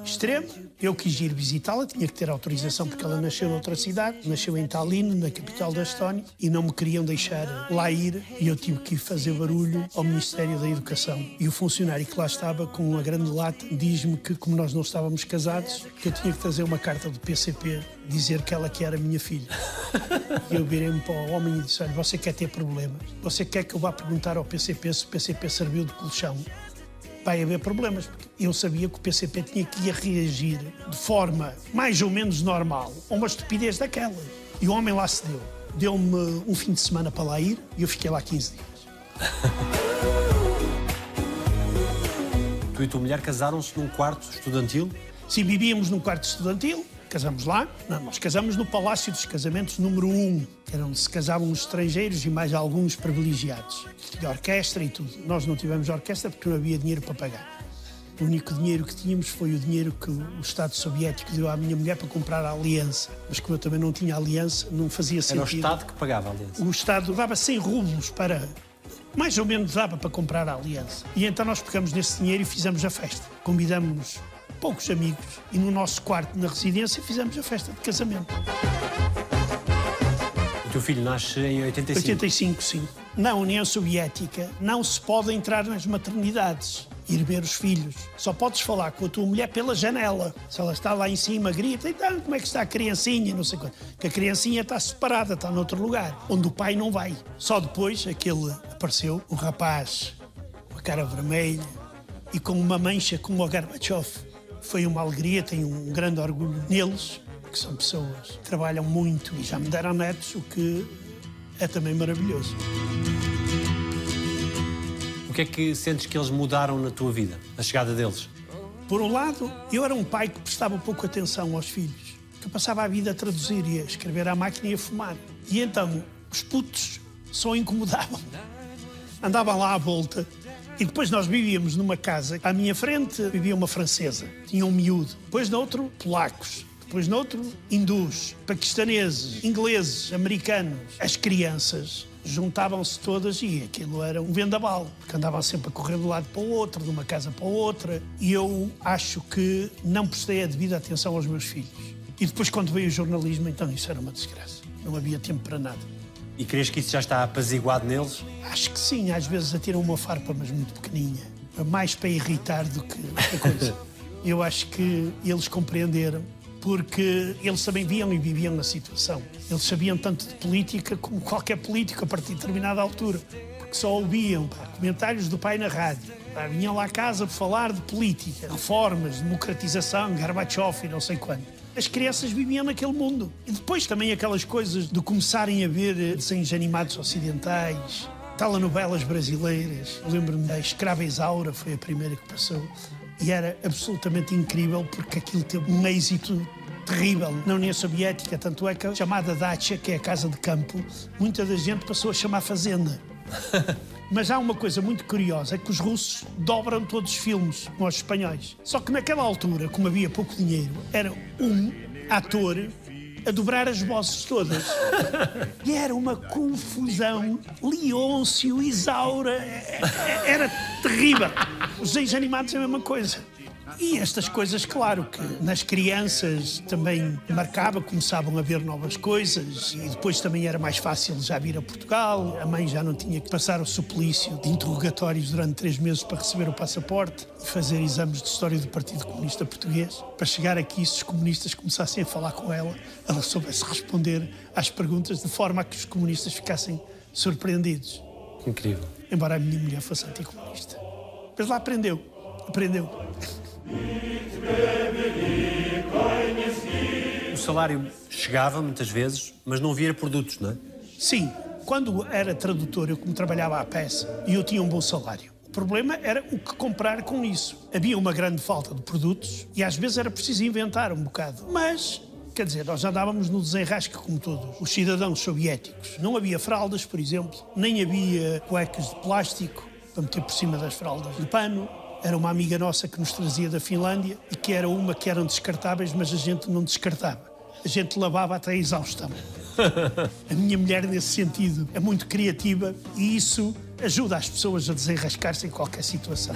Speaker 3: extrema. Eu quis ir visitá-la, tinha que ter autorização porque ela nasceu noutra cidade, nasceu em Tallinn, na capital da Estónia, e não me queriam deixar lá ir e eu tive que ir fazer barulho ao Ministério da Educação. E o funcionário que lá estava, com uma grande lata, diz-me que, como nós não estávamos casados, que eu tinha que trazer uma carta do PCP dizer que ela que era minha filha. E eu virei-me para o homem e disse: Olha, você quer ter problemas? Você quer que eu vá perguntar ao PCP se o PCP serviu de colchão? Vai haver problemas. Porque eu sabia que o PCP tinha que ir reagir de forma mais ou menos normal a uma estupidez daquela. E o homem lá se deu. Deu-me um fim de semana para lá ir e eu fiquei lá 15 dias.
Speaker 2: Tu e tua mulher casaram-se num quarto estudantil?
Speaker 3: Sim, vivíamos num quarto estudantil, casamos lá. Não, nós casamos no Palácio dos Casamentos número 1, que era onde se casavam os estrangeiros e mais alguns privilegiados. Tinha orquestra e tudo. Nós não tivemos orquestra porque não havia dinheiro para pagar. O único dinheiro que tínhamos foi o dinheiro que o Estado Soviético deu à minha mulher para comprar a aliança. Mas como eu também não tinha aliança, não fazia
Speaker 2: Era o
Speaker 3: sentido.
Speaker 2: Estado que pagava a aliança.
Speaker 3: O Estado dava 100 rublos para mais ou menos dava para comprar a aliança. E então nós pegamos nesse dinheiro e fizemos a festa. Convidamos poucos amigos e no nosso quarto na residência fizemos a festa de casamento.
Speaker 2: O teu filho nasce em 85.
Speaker 3: 85, sim. Na União Soviética não se pode entrar nas maternidades, ir ver os filhos. Só podes falar com a tua mulher pela janela. Se ela está lá em cima, grita, então como é que está a criancinha? Não sei quanto. Que a criancinha está separada, está noutro lugar, onde o pai não vai. Só depois aquele apareceu, o rapaz com a cara vermelha e com uma mancha como o Gorbachev. Foi uma alegria, tenho um grande orgulho neles, que são pessoas que trabalham muito e já me deram netos, o que é também maravilhoso.
Speaker 2: O que é que sentes que eles mudaram na tua vida, a chegada deles?
Speaker 3: Por um lado, eu era um pai que prestava pouco atenção aos filhos, que passava a vida a traduzir e a escrever à máquina e a fumar. E então, os putos só incomodavam. Andavam lá à volta. E depois nós vivíamos numa casa. À minha frente vivia uma francesa, tinha um miúdo. Depois no outro, polacos. Depois no outro, hindus, paquistaneses, ingleses, americanos. As crianças juntavam-se todas e aquilo era um vendaval, porque andavam sempre a correr de um lado para o outro, de uma casa para outra. E eu acho que não prestei a devida atenção aos meus filhos. E depois, quando veio o jornalismo, então isso era uma desgraça. Não havia tempo para nada.
Speaker 2: E crees que isso já está apaziguado neles?
Speaker 3: Acho que sim, às vezes atiram uma farpa, mas muito pequeninha. Mais para irritar do que outra coisa. Eu acho que eles compreenderam, porque eles também viam e viviam a situação. Eles sabiam tanto de política como qualquer político a partir de determinada altura. Porque só ouviam pá, comentários do pai na rádio. Pá, vinham lá a casa falar de política, reformas, democratização, Gorbachev e não sei quando as crianças viviam naquele mundo. E depois também aquelas coisas de começarem a ver eh, desenhos animados ocidentais, telenovelas brasileiras. Lembro-me da Escrava Isaura, foi a primeira que passou. E era absolutamente incrível porque aquilo teve um êxito terrível na União Soviética. Tanto é que a chamada Dacia, que é a casa de campo, muita da gente passou a chamar fazenda. Mas há uma coisa muito curiosa, é que os russos dobram todos os filmes, como os espanhóis. Só que naquela altura, como havia pouco dinheiro, era um ator a dobrar as vozes todas. E era uma confusão. Leôncio, Isaura, é- é- era terrível. Os desenhos animados é a mesma coisa. E estas coisas, claro que nas crianças também marcava, começavam a ver novas coisas e depois também era mais fácil já vir a Portugal. A mãe já não tinha que passar o suplício de interrogatórios durante três meses para receber o passaporte e fazer exames de história do Partido Comunista Português. Para chegar aqui, se os comunistas começassem a falar com ela, ela soubesse responder às perguntas de forma a que os comunistas ficassem surpreendidos.
Speaker 2: Incrível.
Speaker 3: Embora a minha mulher fosse anticomunista. Mas lá aprendeu. Aprendeu.
Speaker 2: O salário chegava muitas vezes, mas não havia produtos, não é?
Speaker 3: Sim, quando era tradutor, eu como trabalhava à peça e eu tinha um bom salário. O problema era o que comprar com isso. Havia uma grande falta de produtos e às vezes era preciso inventar um bocado. Mas, quer dizer, nós andávamos no desenrasque como todos os cidadãos soviéticos. Não havia fraldas, por exemplo, nem havia cuecas de plástico para meter por cima das fraldas de pano. Era uma amiga nossa que nos trazia da Finlândia e que era uma que eram descartáveis, mas a gente não descartava. A gente lavava até a exaustão. A minha mulher, nesse sentido, é muito criativa e isso ajuda as pessoas a desenrascar-se em qualquer situação.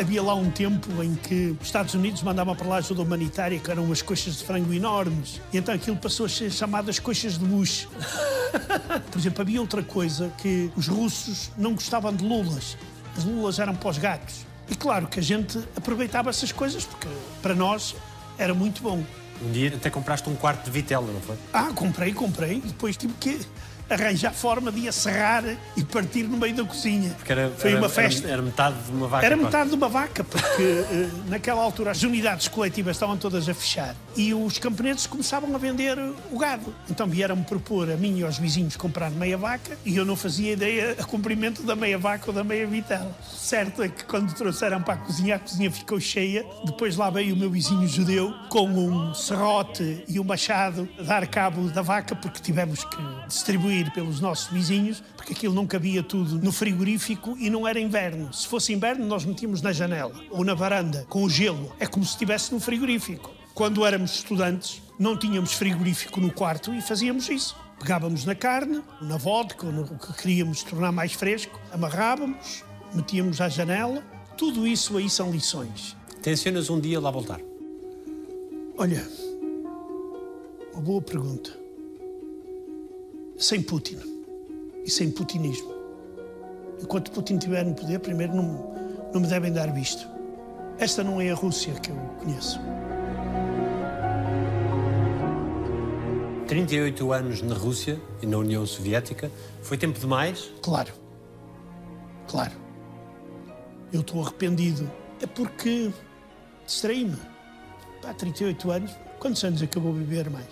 Speaker 3: Havia lá um tempo em que os Estados Unidos mandavam para lá ajuda humanitária, que eram umas coxas de frango enormes, e então aquilo passou a ser chamado as coxas de Bush. Por exemplo, havia outra coisa que os russos não gostavam de lulas. As lulas eram para os gatos. E claro que a gente aproveitava essas coisas porque para nós era muito bom.
Speaker 2: Um dia até compraste um quarto de vitela, não foi?
Speaker 3: Ah, comprei, comprei. E depois tive que arranjar forma de a serrar e partir no meio da cozinha.
Speaker 2: Porque era,
Speaker 3: Foi
Speaker 2: era-
Speaker 3: uma
Speaker 2: era-
Speaker 3: festa.
Speaker 2: Era, metade de uma vaca.
Speaker 3: Era metade de uma vaca, porque eh, naquela altura as unidades coletivas estavam todas a fechar e os camponeses começavam a vender o gado. Então vieram-me propor a mim e aos vizinhos comprar meia vaca e eu não fazia ideia a comprimento da meia vaca ou da meia vitela. Certo é que quando trouxeram para a cozinha, a cozinha ficou cheia. Depois lá veio o meu vizinho judeu com um serrote e um machado a dar cabo da vaca porque tivemos que distribuir pelos nossos vizinhos porque aquilo não cabia tudo no frigorífico e não era inverno. Se fosse inverno, nós metíamos na janela ou na varanda com o gelo. É como se estivesse no frigorífico. Quando éramos estudantes, não tínhamos frigorífico no quarto e fazíamos isso. Pegávamos na carne, na vodka, ou no que queríamos tornar mais fresco, amarrávamos, metíamos à janela. Tudo isso aí são lições.
Speaker 2: Tencionas um dia lá voltar?
Speaker 3: Olha, uma boa pergunta. Sem Putin e sem putinismo. Enquanto Putin estiver no poder, primeiro não, não me devem dar visto. Esta não é a Rússia que eu conheço.
Speaker 2: 38 anos na Rússia e na União Soviética. Foi tempo demais?
Speaker 3: Claro. Claro. Eu estou arrependido. É porque distraí-me. Há 38 anos. Quantos anos é que eu vou viver mais?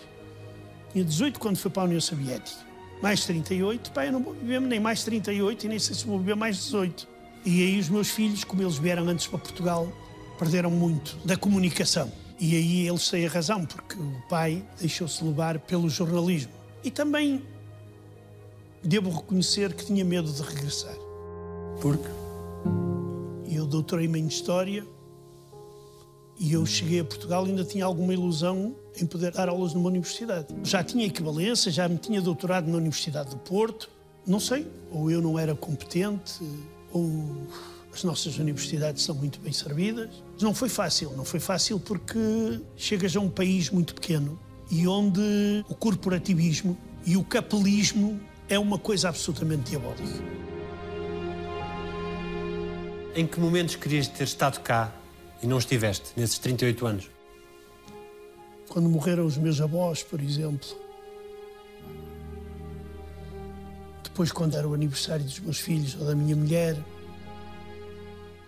Speaker 3: Tinha 18 quando fui para a União Soviética. Mais 38. Pá, eu não vou viver nem mais 38 e nem sei se vou viver mais 18. E aí os meus filhos, como eles vieram antes para Portugal, perderam muito da comunicação. E aí eles têm a razão, porque o pai deixou-se levar pelo jornalismo. E também devo reconhecer que tinha medo de regressar.
Speaker 2: Porque?
Speaker 3: Eu doutorei-me em História e eu cheguei a Portugal e ainda tinha alguma ilusão em poder dar aulas numa universidade. Já tinha equivalência, já me tinha doutorado na Universidade do Porto. Não sei, ou eu não era competente, ou as nossas universidades são muito bem servidas. Não foi fácil, não foi fácil porque chegas a um país muito pequeno e onde o corporativismo e o capelismo é uma coisa absolutamente diabólica.
Speaker 2: Em que momentos querias ter estado cá e não estiveste nesses 38 anos?
Speaker 3: Quando morreram os meus avós, por exemplo. Depois, quando era o aniversário dos meus filhos ou da minha mulher.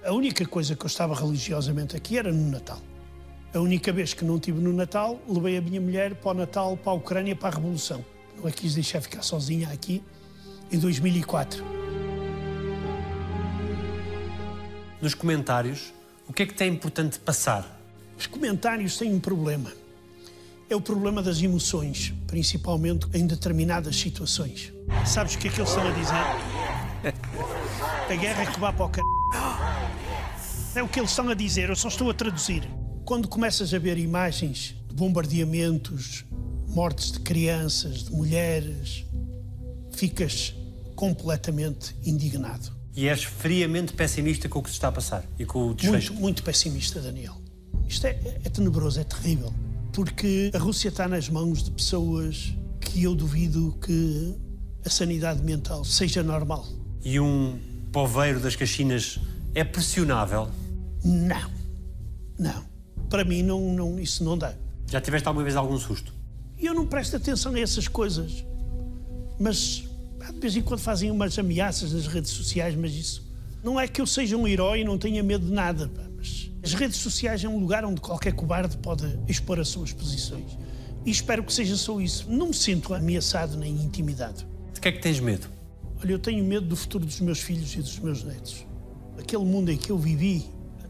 Speaker 3: A única coisa que eu estava religiosamente aqui era no Natal. A única vez que não tive no Natal, levei a minha mulher para o Natal, para a Ucrânia, para a Revolução. Não a quis deixar ficar sozinha aqui em 2004.
Speaker 2: Nos comentários, o que é que tem importante passar?
Speaker 3: Os comentários têm um problema. É o problema das emoções, principalmente em determinadas situações. Sabes o que é que eles estão a dizer? A guerra é que vá para o c... É o que eles estão a dizer, eu só estou a traduzir. Quando começas a ver imagens de bombardeamentos, mortes de crianças, de mulheres, ficas completamente indignado.
Speaker 2: E és friamente pessimista com o que se está a passar e com o desfecho?
Speaker 3: Muito, muito pessimista, Daniel. Isto é, é tenebroso, é terrível. Porque a Rússia está nas mãos de pessoas que eu duvido que a sanidade mental seja normal.
Speaker 2: E um poveiro das Caxinas é pressionável?
Speaker 3: Não. Não. Para mim, não, não, isso não dá.
Speaker 2: Já tiveste alguma vez algum susto?
Speaker 3: Eu não presto atenção a essas coisas. Mas de vez em quando fazem umas ameaças nas redes sociais, mas isso. Não é que eu seja um herói e não tenha medo de nada, mas as redes sociais é um lugar onde qualquer cobarde pode expor as suas posições. E espero que seja só isso. Não me sinto ameaçado nem intimidado.
Speaker 2: De que é que tens medo?
Speaker 3: Olha, eu tenho medo do futuro dos meus filhos e dos meus netos. Aquele mundo em que eu vivi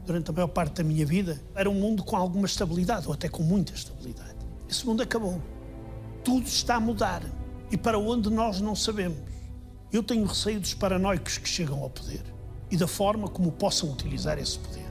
Speaker 3: durante a maior parte da minha vida era um mundo com alguma estabilidade, ou até com muita estabilidade. Esse mundo acabou. Tudo está a mudar. E para onde nós não sabemos. Eu tenho receio dos paranoicos que chegam ao poder e da forma como possam utilizar esse poder.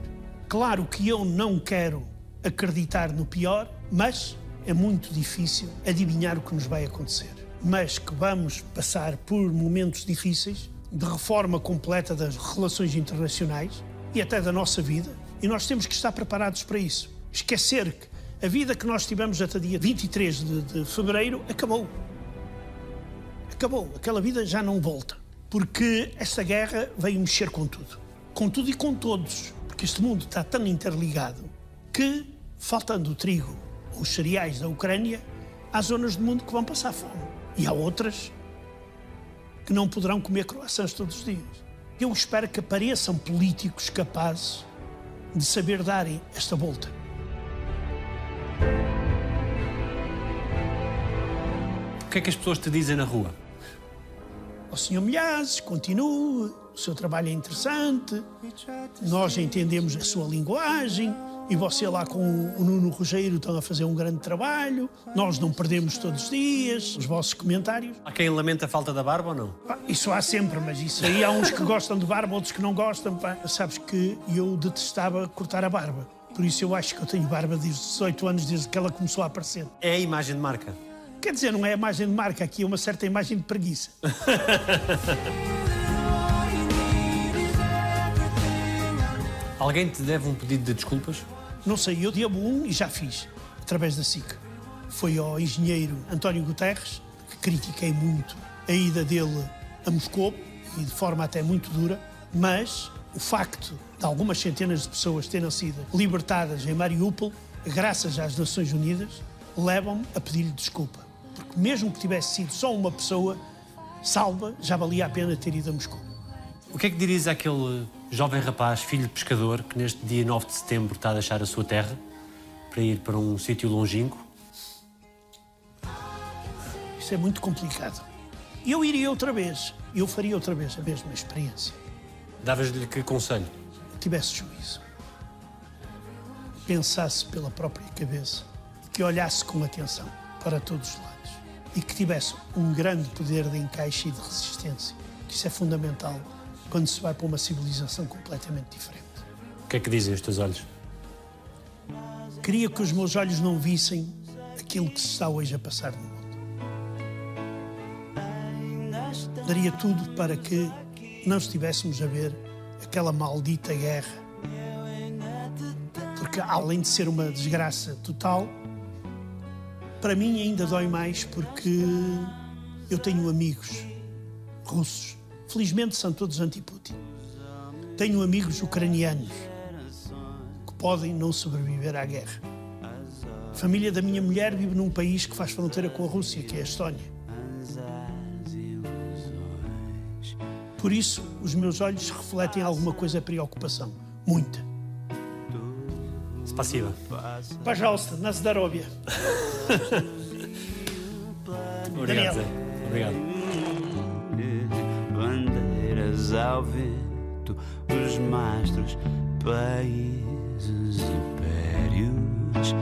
Speaker 3: Claro que eu não quero acreditar no pior, mas é muito difícil adivinhar o que nos vai acontecer. Mas que vamos passar por momentos difíceis de reforma completa das relações internacionais e até da nossa vida, e nós temos que estar preparados para isso. Esquecer que a vida que nós tivemos até dia 23 de, de fevereiro acabou. Acabou. Aquela vida já não volta. Porque esta guerra veio mexer com tudo. Com tudo e com todos. Porque este mundo está tão interligado que, faltando o trigo ou os cereais da Ucrânia, há zonas do mundo que vão passar fome. E há outras que não poderão comer croissants todos os dias. Eu espero que apareçam políticos capazes de saber darem esta volta.
Speaker 2: O que é que as pessoas te dizem na rua?
Speaker 3: Ó Sr. Milhazes, continue, o seu trabalho é interessante, nós entendemos a sua linguagem e você lá com o Nuno Rogério estão a fazer um grande trabalho, nós não perdemos todos os dias, os vossos comentários.
Speaker 2: Há quem lamenta a falta da barba ou não?
Speaker 3: Pá, isso há sempre, mas isso aí há uns que gostam de barba, outros que não gostam. Pá. Sabes que eu detestava cortar a barba. Por isso eu acho que eu tenho barba desde os 18 anos, desde que ela começou a aparecer.
Speaker 2: É a imagem de marca.
Speaker 3: Quer dizer, não é a imagem de marca, aqui é uma certa imagem de preguiça.
Speaker 2: Alguém te deve um pedido de desculpas?
Speaker 3: Não sei, eu devo um e já fiz, através da SIC. Foi ao engenheiro António Guterres, que critiquei muito a ida dele a Moscou, e de forma até muito dura, mas o facto de algumas centenas de pessoas terem sido libertadas em Mariupol, graças às Nações Unidas, levam-me a pedir-lhe desculpa. Porque mesmo que tivesse sido só uma pessoa salva, já valia a pena ter ido a Moscou.
Speaker 2: O que é que dirias àquele jovem rapaz, filho de pescador, que neste dia 9 de setembro está a deixar a sua terra para ir para um sítio longínquo?
Speaker 3: Isso é muito complicado. Eu iria outra vez, eu faria outra vez a mesma experiência.
Speaker 2: Davas-lhe que conselho?
Speaker 3: Tivesse juízo. Pensasse pela própria cabeça, que olhasse com atenção para todos os lados e que tivesse um grande poder de encaixe e de resistência, que isso é fundamental quando se vai para uma civilização completamente diferente.
Speaker 2: O que é que dizem os teus olhos?
Speaker 3: Queria que os meus olhos não vissem aquilo que se está hoje a passar no mundo. Daria tudo para que não estivéssemos a ver aquela maldita guerra. Porque, além de ser uma desgraça total, para mim ainda dói mais porque eu tenho amigos russos. Felizmente são todos anti-Putin. Tenho amigos ucranianos que podem não sobreviver à guerra. A família da minha mulher vive num país que faz fronteira com a Rússia, que é a Estónia. Por isso, os meus olhos refletem alguma coisa de preocupação. Muita.
Speaker 2: Спасибо.
Speaker 3: Пожалуйста, на здоровье.
Speaker 2: Obrigado, Zé. Obrigado.
Speaker 1: Ao vento, os mastros, países, impérios.